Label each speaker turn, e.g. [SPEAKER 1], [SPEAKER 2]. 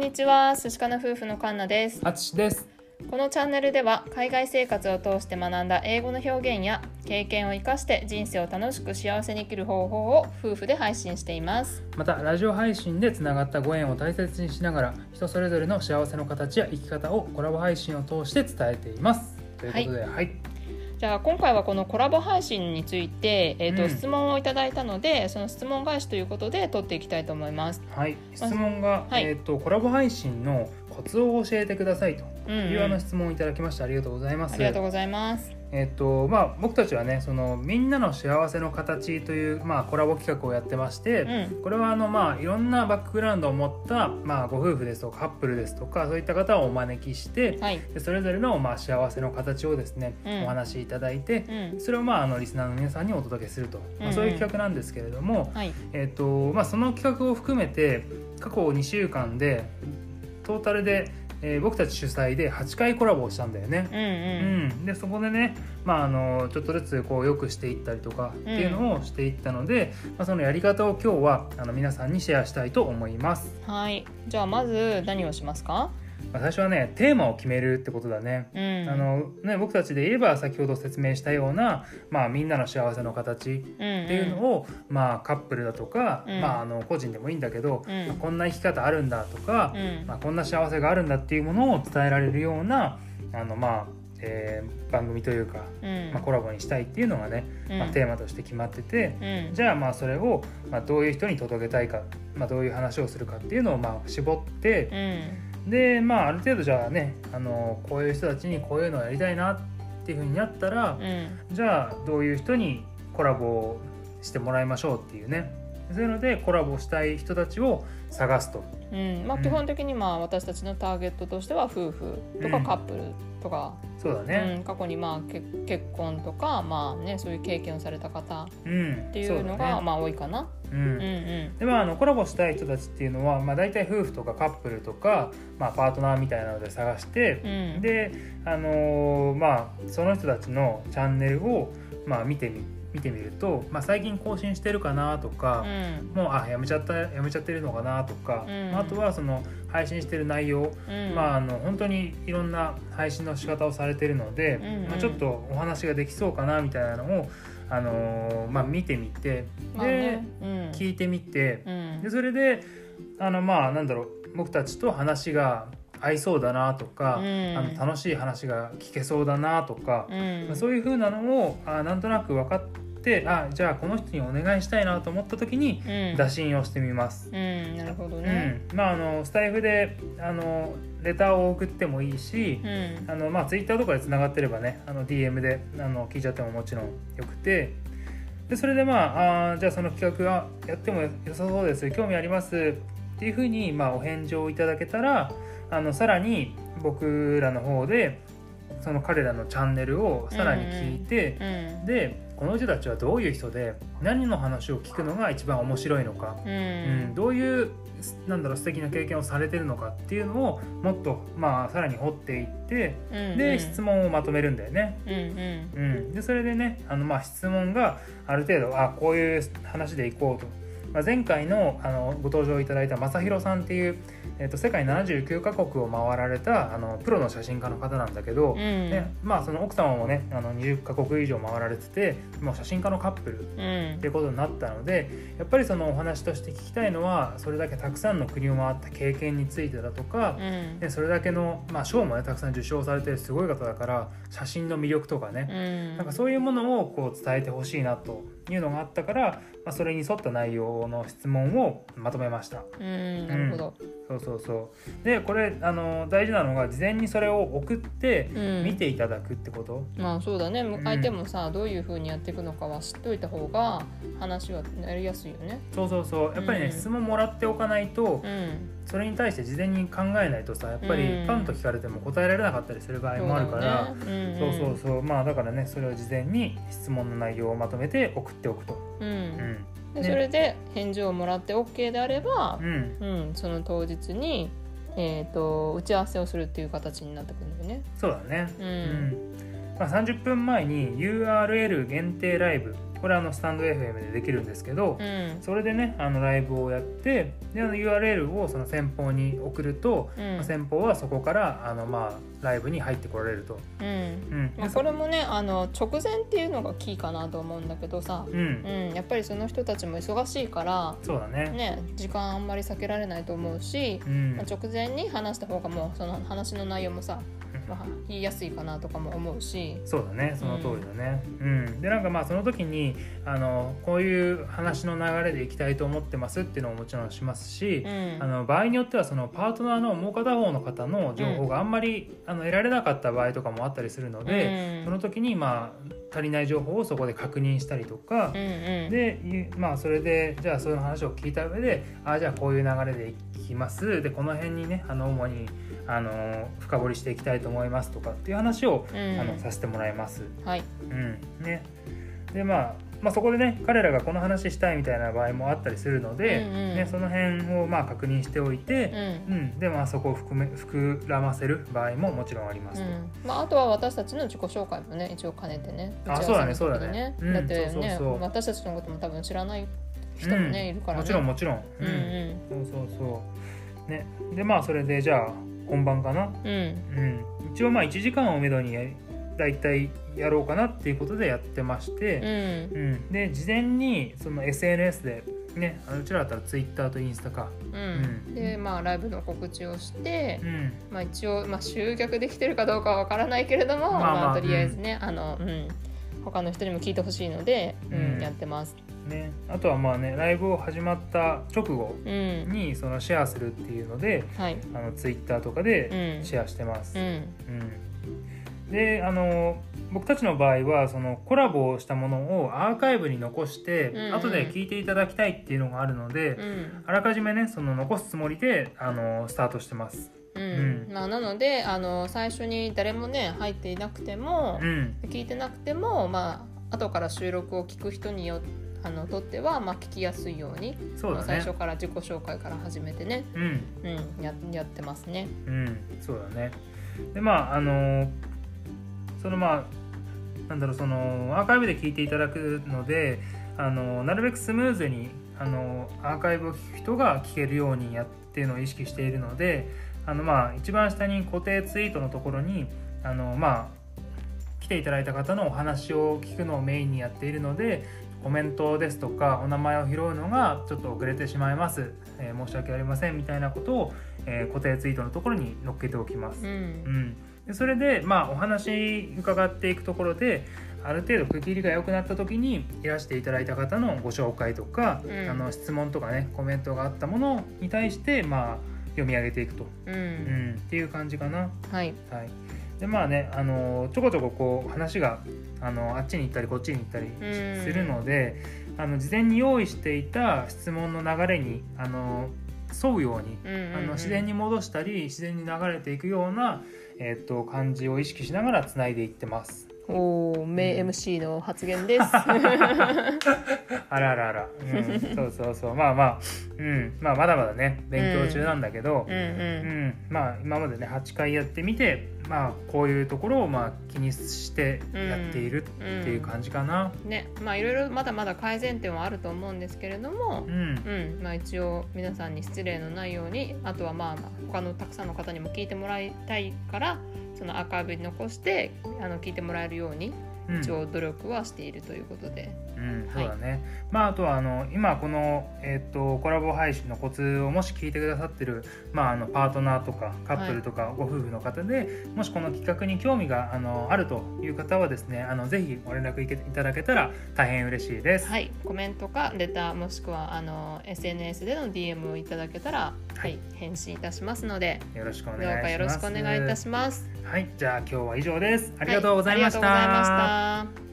[SPEAKER 1] んにちは寿司かな夫婦のカンナです
[SPEAKER 2] あつしです。
[SPEAKER 1] このチャンネルでは海外生活を通して学んだ英語の表現や経験を生かして人生を楽しく幸せに生きる方法を夫婦で配信しています
[SPEAKER 2] またラジオ配信でつながったご縁を大切にしながら人それぞれの幸せの形や生き方をコラボ配信を通して伝えています。ということで、はい、
[SPEAKER 1] じゃあ今回はこのコラボ配信について、えーと
[SPEAKER 2] うん。
[SPEAKER 1] 質問をいただいたのでその質問返しということで取っていきたいと思います。
[SPEAKER 2] はい、質問が、
[SPEAKER 1] はい。
[SPEAKER 2] えっ、とコラボ配信のコツを教えてくださいと
[SPEAKER 1] うんうん
[SPEAKER 2] いうあの質問をいただきました。ありがとうございます。
[SPEAKER 1] ありがとうございます
[SPEAKER 2] えっとまあ、僕たちはねそのみんなの幸せの形という、まあ、コラボ企画をやってまして、
[SPEAKER 1] うん。
[SPEAKER 2] これはあの、まあ、いろんなバックグラウンドを持った、まあ、ご夫婦ですとかカップルですとかそういった方をお招きして
[SPEAKER 1] はい。
[SPEAKER 2] でそれぞれの、まあ、幸せの形をですね、
[SPEAKER 1] うん。
[SPEAKER 2] お話しいただいて
[SPEAKER 1] うん。
[SPEAKER 2] それを、まあ、あのリスナーの皆さんにお届けすると、まあ、そういう企画なんですけれども、
[SPEAKER 1] はい。
[SPEAKER 2] えっとまあ、その企画を含めて過去2週間でトータルで、えー僕たち主催で8回コラボをしたんだよね。
[SPEAKER 1] うん
[SPEAKER 2] う
[SPEAKER 1] うん。
[SPEAKER 2] ん、でそこでね、まあ、あのちょっとずつこう良くしていったりとかっていうのをしていったので、まあ、そのやり方を今日はあの皆さんにシェアしたいと思います、
[SPEAKER 1] はい。じゃあまず何をしますか？
[SPEAKER 2] まあ、最初はねテーマを決めるってことだね,、
[SPEAKER 1] うん。
[SPEAKER 2] あのね僕たちで言えば先ほど説明したような、まあ、みんなの幸せの形
[SPEAKER 1] っ
[SPEAKER 2] っていうのを、まあ、カップルだとか、
[SPEAKER 1] うん。
[SPEAKER 2] まあ、あの個人でもいいんだけど、
[SPEAKER 1] うん。
[SPEAKER 2] まあこんな生き方あるんだとか、
[SPEAKER 1] うん。
[SPEAKER 2] まあ、こんな幸せがあるんだっていうものを伝えられるようなあの、まあえー番組というか、
[SPEAKER 1] うん。
[SPEAKER 2] まあ、コラボにしたいっていうのがね、まあ、
[SPEAKER 1] うん
[SPEAKER 2] テーマとして決まってて、
[SPEAKER 1] うん。
[SPEAKER 2] じゃあまあそれを、まあ、どういう人に届けたいか、まあ、どういう話をするかっていうのをまあ絞って
[SPEAKER 1] うん
[SPEAKER 2] でまあある程度じゃあねあのこういう人たちにこういうのをやりたいなっていうふうになったら、
[SPEAKER 1] うん。
[SPEAKER 2] じゃあどういう人にコラボをしてもらいましょうっていうねそういうのでコラボしたい人たちを探すと。
[SPEAKER 1] うん。まあ、
[SPEAKER 2] うん。
[SPEAKER 1] 基本的にまあ私たちのターゲットとしては夫婦とか
[SPEAKER 2] うん。
[SPEAKER 1] カップルとか、
[SPEAKER 2] そうだね。
[SPEAKER 1] うん、過去にまあけ結婚とか、まあね、そういう経験をされた方
[SPEAKER 2] うん。
[SPEAKER 1] っていうのがまあ多いかな。
[SPEAKER 2] う
[SPEAKER 1] うん
[SPEAKER 2] ん
[SPEAKER 1] うん。
[SPEAKER 2] でまあ、あのコラボしたい人たちっていうのは、まあ、大体夫婦とかカップルとか、まあ、パートナーみたいなので探して、
[SPEAKER 1] うん。
[SPEAKER 2] で、あのーまあ、その人たちのチャンネルを、まあ、見てみ見てみると、まあ、最近更新してるかなとか、
[SPEAKER 1] うん。
[SPEAKER 2] もうあやめちゃったやめちゃってるのかなとか、
[SPEAKER 1] うん。
[SPEAKER 2] あとはその配信してる内容、
[SPEAKER 1] うん。
[SPEAKER 2] まあ、あの本当にいろんな配信の仕方をされてるので、
[SPEAKER 1] うんうん。
[SPEAKER 2] まあ、ちょっとお話ができそうかなみたいなのを、あのーまあ、見てみて
[SPEAKER 1] まあ
[SPEAKER 2] で、
[SPEAKER 1] ねうん。
[SPEAKER 2] 聞いてみて
[SPEAKER 1] うん。
[SPEAKER 2] でそれであのまあなんだろう僕たちと話が合いそうだなとか、
[SPEAKER 1] うん。
[SPEAKER 2] あの楽しい話が聞けそうだなとか、
[SPEAKER 1] うん。
[SPEAKER 2] まあそういう風なのをあなんとなく分かってあじゃあこの人にお願いしたいなと思った時に
[SPEAKER 1] うん。
[SPEAKER 2] 打診をしてみます。
[SPEAKER 1] うんなるほど
[SPEAKER 2] う
[SPEAKER 1] ね。
[SPEAKER 2] ん、まああのスタイフであのレターを送ってもいいし、
[SPEAKER 1] うん。
[SPEAKER 2] あのまあツイッターとかでつながってればねあの DM であの聞いちゃってももちろんよくてでそれでまああーじゃあその企画はやっても良さそうです。興味ありますっていうふうに、まあ、お返事をいただけたらあのさらに僕らの方でその彼らのチャンネルをさらに聞いて、
[SPEAKER 1] うん
[SPEAKER 2] でこの人たちはどういう人で何の話を聞くのが一番面白いのか、
[SPEAKER 1] う
[SPEAKER 2] うんん、どういうなんだろう素敵な経験をされてるのかっていうのをもっとまあさらに掘っていって
[SPEAKER 1] うん。
[SPEAKER 2] で質問をまとめるんだよね。
[SPEAKER 1] うんうん。
[SPEAKER 2] うん、でそれでねあのまあ質問がある程度あこういう話でいこうと、まあ、前回のあのご登場いただいた正弘さんっていう、えっと世界79カ国を回られたあのプロの写真家の方なんだけど、
[SPEAKER 1] うん。
[SPEAKER 2] ねまあ、その奥様もねあの20カ国以上回られててもう写真家のカップル
[SPEAKER 1] うん。
[SPEAKER 2] っていうことになったのでやっぱりそのお話として聞きたいのはそれだけたくさんの国を回った経験についてだとか、
[SPEAKER 1] うん。
[SPEAKER 2] でそれだけの、まあ、賞もねたくさん受賞されてるすごい方だから写真の魅力とかね、
[SPEAKER 1] うん。
[SPEAKER 2] なんかそういうものをこう伝えてほしいなというのがあったから、まあ、それに沿った内容の質問をまとめました。
[SPEAKER 1] うんなるほど。
[SPEAKER 2] そうそうそう。でこれあの大事なのが事前にそれを送って
[SPEAKER 1] うん。
[SPEAKER 2] 見ていただくってこと、
[SPEAKER 1] まあそうだね。
[SPEAKER 2] ん。
[SPEAKER 1] 相手もさどういうふうにやっていくのかは知っておいた方が話はやりやすいよね。
[SPEAKER 2] そうそうそう。やっぱりね、
[SPEAKER 1] うん。
[SPEAKER 2] 質問もらっておかないと
[SPEAKER 1] うん。
[SPEAKER 2] それに対して事前に考えないとさやっぱり
[SPEAKER 1] うん。
[SPEAKER 2] パンと聞かれても答えられなかったりする場合もあるから。
[SPEAKER 1] ね。
[SPEAKER 2] そうそうそう。まあだからねそれを事前に質問の内容をまとめて送っておくと。
[SPEAKER 1] うん。うん。
[SPEAKER 2] うん
[SPEAKER 1] で
[SPEAKER 2] ね。
[SPEAKER 1] それで返事をもらって OK であれば
[SPEAKER 2] う、ん、
[SPEAKER 1] うん、その当日に、えー、と打ち合わせをするっていう形になってくるんだよね。
[SPEAKER 2] そうだね。
[SPEAKER 1] う
[SPEAKER 2] うん。んまあ、30分前に URL 限定ライブ。これはあのスタンド FM でできるんですけど、
[SPEAKER 1] うん。
[SPEAKER 2] それでねあのライブをやってであの URL をその先方に送ると、
[SPEAKER 1] うん。
[SPEAKER 2] まあ先方はそこからあの、まあ、ライブに入ってこられると。
[SPEAKER 1] うん。
[SPEAKER 2] うん。
[SPEAKER 1] まあ、これもねあの直前っていうのがキーかなと思うんだけどさ、
[SPEAKER 2] うん。
[SPEAKER 1] うん、やっぱりその人たちも忙しいから、
[SPEAKER 2] そうだね。
[SPEAKER 1] ね、時間あんまり避けられないと思うし、
[SPEAKER 2] うん。
[SPEAKER 1] まあ直前に話した方がもうその話の内容もさ、まあ、言いやすいかなとかも思うし。
[SPEAKER 2] そうだね。その通りだね。うん。でなんかまあその時にあのこういう話の流れでいきたいと思ってますっていうのももちろんしますし
[SPEAKER 1] う、ん。
[SPEAKER 2] あの場合によってはそのパートナーのもう片方の方の情報があんまり、あの得られなかった場合とかもあったりするので、
[SPEAKER 1] うん。
[SPEAKER 2] その時にまあ足りない情報をそこで確認したりとか
[SPEAKER 1] うん、うん。
[SPEAKER 2] でゆまあそれでじゃあそういう話を聞いた上であじゃあこういう流れでいきます。でこの辺にねあの主にあの深掘りしていきたいと思いますとかっていう話を、
[SPEAKER 1] うん。
[SPEAKER 2] あのさせてもらいます。
[SPEAKER 1] はい。
[SPEAKER 2] うん。ね、でまあまあ、そこでね彼らがこの話したいみたいな場合もあったりするので、
[SPEAKER 1] うんうん。
[SPEAKER 2] ね、その辺をまあ確認しておいて、
[SPEAKER 1] うん。
[SPEAKER 2] うん。でまあ、そこを含め膨らませる場合ももちろんありますと。
[SPEAKER 1] うん。まあ、あとは私たちの自己紹介もね一応兼ねてね。
[SPEAKER 2] あ
[SPEAKER 1] 打ち合わせの時に
[SPEAKER 2] そうだねそうだね。うん
[SPEAKER 1] だってね
[SPEAKER 2] そうそうそう。
[SPEAKER 1] 私たちのことも多分知らない人もね、
[SPEAKER 2] うん
[SPEAKER 1] いるからね。
[SPEAKER 2] もちろんもちろん、
[SPEAKER 1] うん。うん
[SPEAKER 2] そうそうそう。ね。でまあそれでじゃあ本番かな、
[SPEAKER 1] うん。
[SPEAKER 2] うん、一応まあ1時間をめどにやだいたいやろうかなっていうことでやってまし
[SPEAKER 1] う
[SPEAKER 2] て、
[SPEAKER 1] ん。
[SPEAKER 2] うん。で事前にその SNS でねあのうちらだったら Twitter とインスタか、
[SPEAKER 1] うん。
[SPEAKER 2] うん。
[SPEAKER 1] でまあライブの告知をして
[SPEAKER 2] う、ん、
[SPEAKER 1] まあ、一応、まあ、集客できてるかどうかはわからないけれども、
[SPEAKER 2] まあまあ
[SPEAKER 1] まあ、とりあえずね、あのうん、他の人にも聞いてほしいので、うん。
[SPEAKER 2] うん
[SPEAKER 1] やってます。
[SPEAKER 2] ね、あとはまあねライブを始まった直後
[SPEAKER 1] うん。
[SPEAKER 2] にそのシェアするっていうので
[SPEAKER 1] はい。
[SPEAKER 2] あの Twitter とかで
[SPEAKER 1] うん。
[SPEAKER 2] シェアしてます。
[SPEAKER 1] うん。
[SPEAKER 2] うんであの僕たちの場合はそのコラボをしたものをアーカイブに残して、
[SPEAKER 1] うんうん
[SPEAKER 2] 後で聞いていただきたいっていうのがあるので、
[SPEAKER 1] うん
[SPEAKER 2] あらかじめねその残すつもりであのスタートしてます。
[SPEAKER 1] うん
[SPEAKER 2] うん
[SPEAKER 1] まあ、なのであの最初に誰もね入っていなくても
[SPEAKER 2] う、ん、
[SPEAKER 1] 聞いてなくても、まあ後から収録を聞く人によあのとっては、まあ、聞きやすいように
[SPEAKER 2] そうだね
[SPEAKER 1] まあ最初。から自己紹介から始めてね、
[SPEAKER 2] うん、
[SPEAKER 1] うん、ややってますね。
[SPEAKER 2] うん、そうだね。でまああのそのまあなんだろうそのアーカイブで聞いていただくのであのなるべくスムーズにあのアーカイブを聞く人が聞けるようにやっていうのを意識しているのであのまあ一番下に固定ツイートのところにあのまあ来ていただいた方のお話を聞くのをメインにやっているのでコメントですとかお名前を拾うのがちょっと遅れてしまいます、えー申し訳ありませんみたいなことを、えー固定ツイートのところに載っけておきます。
[SPEAKER 1] う。ん。
[SPEAKER 2] うん、でそれでまあお話伺っていくところである程度区切りが良くなった時にいらしていただいた方のご紹介とか、
[SPEAKER 1] うん。
[SPEAKER 2] あの質問とかねコメントがあったものに対してまあ読み上げていくと、
[SPEAKER 1] う
[SPEAKER 2] うんん、っていう感じかな。
[SPEAKER 1] はい。
[SPEAKER 2] はい、でまあねあのちょこちょここう話があのあっちに行ったりこっちに行ったり
[SPEAKER 1] うん。
[SPEAKER 2] するので、あの事前に用意していた質問の流れにあの沿うようにあの自然に戻したり自然に流れていくような、えー、と感じを意識しながらつないでいってます。
[SPEAKER 1] おお名 MC の発言です。
[SPEAKER 2] あらあらあら、うん、そうそうそう。まあまあ、うん。まあ、まだまだね勉強中なんだけど。
[SPEAKER 1] う、ん
[SPEAKER 2] うん。
[SPEAKER 1] うん。
[SPEAKER 2] まあ今までね8回やってみて、まあ、こういうところをまあ気にしてやっているっていう感じかな。
[SPEAKER 1] ね。まあいろいろまだまだ改善点はあると思うんですけれども
[SPEAKER 2] う、ん。
[SPEAKER 1] うん。まあ、一応皆さんに失礼のないようにあとはまあまあ他のたくさんの方にも聞いてもらいたいからそのアーカイブに残してあの聞いてもらえるように
[SPEAKER 2] うん
[SPEAKER 1] 一応努力はしているということで、
[SPEAKER 2] うん、そうだね、まああとはあの今この、えっとコラボ配信のコツをもし聞いてくださってる、まあ、あのパートナーとかカップルとかご夫婦の方で、もしこの企画に興味があのあるという方はですねあのぜひご連絡いけいただけたら大変嬉しいです。
[SPEAKER 1] はい、コメントかレターもしくはあの SNS での DM をいただけたら、はい返信いたしますので
[SPEAKER 2] よろしくお願い
[SPEAKER 1] どう
[SPEAKER 2] します。
[SPEAKER 1] かよろしくお願いいたします。
[SPEAKER 2] はい、じゃあ今日は以上です。ありがとうございました。
[SPEAKER 1] はいありがとうございました。Bye.